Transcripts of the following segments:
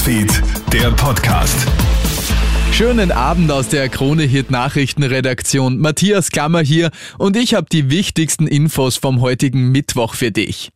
Newsfeed, der Podcast. Schönen Abend aus der Krone Hit Nachrichtenredaktion. Matthias Klammer hier und ich habe die wichtigsten Infos vom heutigen Mittwoch für dich.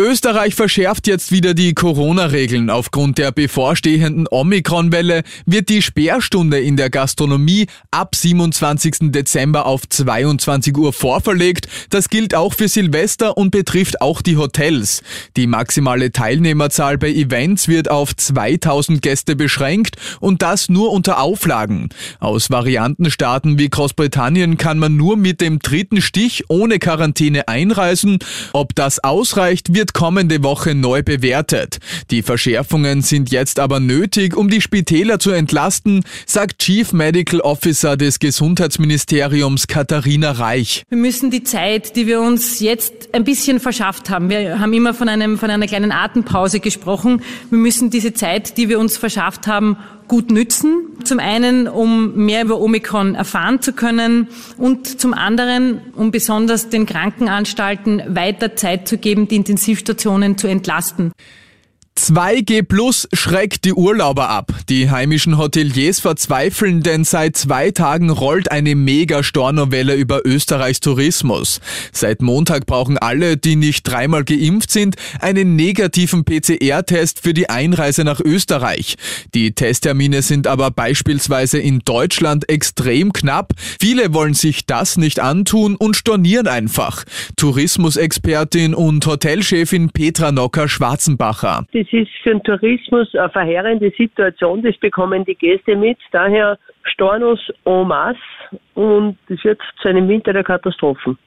Österreich verschärft jetzt wieder die Corona-Regeln. Aufgrund der bevorstehenden Omikron-Welle wird die Sperrstunde in der Gastronomie ab 27. Dezember auf 22 Uhr vorverlegt. Das gilt auch für Silvester und betrifft auch die Hotels. Die maximale Teilnehmerzahl bei Events wird auf 2000 Gäste beschränkt und das nur unter Auflagen. Aus Variantenstaaten wie Großbritannien kann man nur mit dem dritten Stich ohne Quarantäne einreisen. Ob das ausreicht, wird kommende Woche neu bewertet. Die Verschärfungen sind jetzt aber nötig, um die Spitäler zu entlasten, sagt Chief Medical Officer des Gesundheitsministeriums Katharina Reich. Wir müssen die Zeit, die wir uns jetzt ein bisschen verschafft haben, wir haben immer von, einem, von einer kleinen Atempause gesprochen, wir müssen diese Zeit, die wir uns verschafft haben, gut nützen. Zum einen, um mehr über Omikron erfahren zu können und zum anderen, um besonders den Krankenanstalten weiter Zeit zu geben, die Intensivstationen zu entlasten. 2G Plus schreckt die Urlauber ab. Die heimischen Hoteliers verzweifeln, denn seit zwei Tagen rollt eine Mega-Stornowelle über Österreichs Tourismus. Seit Montag brauchen alle, die nicht dreimal geimpft sind, einen negativen PCR-Test für die Einreise nach Österreich. Die Testtermine sind aber beispielsweise in Deutschland extrem knapp. Viele wollen sich das nicht antun und stornieren einfach. Tourismusexpertin und Hotelchefin Petra Nocker-Schwarzenbacher. Das ist für den Tourismus eine verheerende Situation, das bekommen die Gäste mit. Daher Stornos en masse und das wird zu einem Winter der Katastrophen.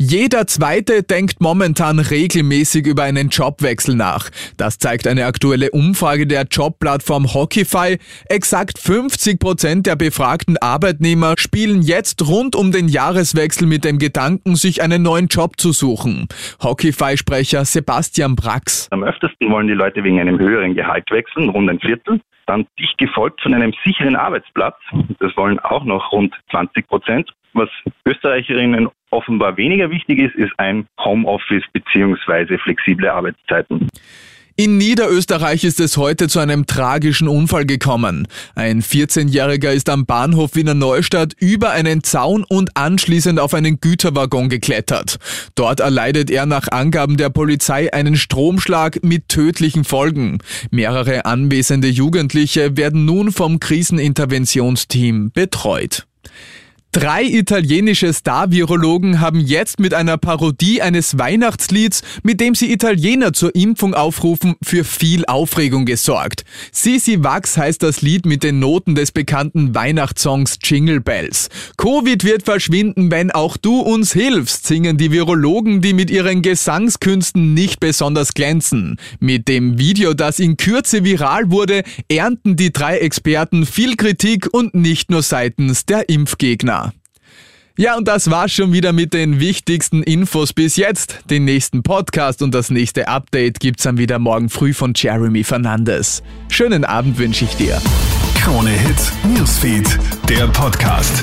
Jeder Zweite denkt momentan regelmäßig über einen Jobwechsel nach. Das zeigt eine aktuelle Umfrage der Jobplattform Hockeyfy. Exakt 50 Prozent der befragten Arbeitnehmer spielen jetzt rund um den Jahreswechsel mit dem Gedanken, sich einen neuen Job zu suchen. Hockeyfy-Sprecher Sebastian Brax. Am öftesten wollen die Leute wegen einem höheren Gehalt wechseln, rund ein Viertel. Dann dicht gefolgt von einem sicheren Arbeitsplatz. Das wollen auch noch rund 20 Prozent. Was Österreicherinnen offenbar weniger wichtig ist, ist ein Homeoffice bzw. flexible Arbeitszeiten. In Niederösterreich ist es heute zu einem tragischen Unfall gekommen. Ein 14-Jähriger ist am Bahnhof Wiener Neustadt über einen Zaun und anschließend auf einen Güterwaggon geklettert. Dort erleidet er nach Angaben der Polizei einen Stromschlag mit tödlichen Folgen. Mehrere anwesende Jugendliche werden nun vom Kriseninterventionsteam betreut. Drei italienische Star-Virologen haben jetzt mit einer Parodie eines Weihnachtslieds, mit dem sie Italiener zur Impfung aufrufen, für viel Aufregung gesorgt. Sisi Wax heißt das Lied mit den Noten des bekannten Weihnachtssongs Jingle Bells. Covid wird verschwinden, wenn auch du uns hilfst, singen die Virologen, die mit ihren Gesangskünsten nicht besonders glänzen. Mit dem Video, das in Kürze viral wurde, ernten die drei Experten viel Kritik und nicht nur seitens der Impfgegner. Ja, und das war's schon wieder mit den wichtigsten Infos bis jetzt. Den nächsten Podcast und das nächste Update gibt's dann wieder morgen früh von Jeremy Fernandes. Schönen Abend wünsche ich dir. Krone Hits, Newsfeed, der Podcast.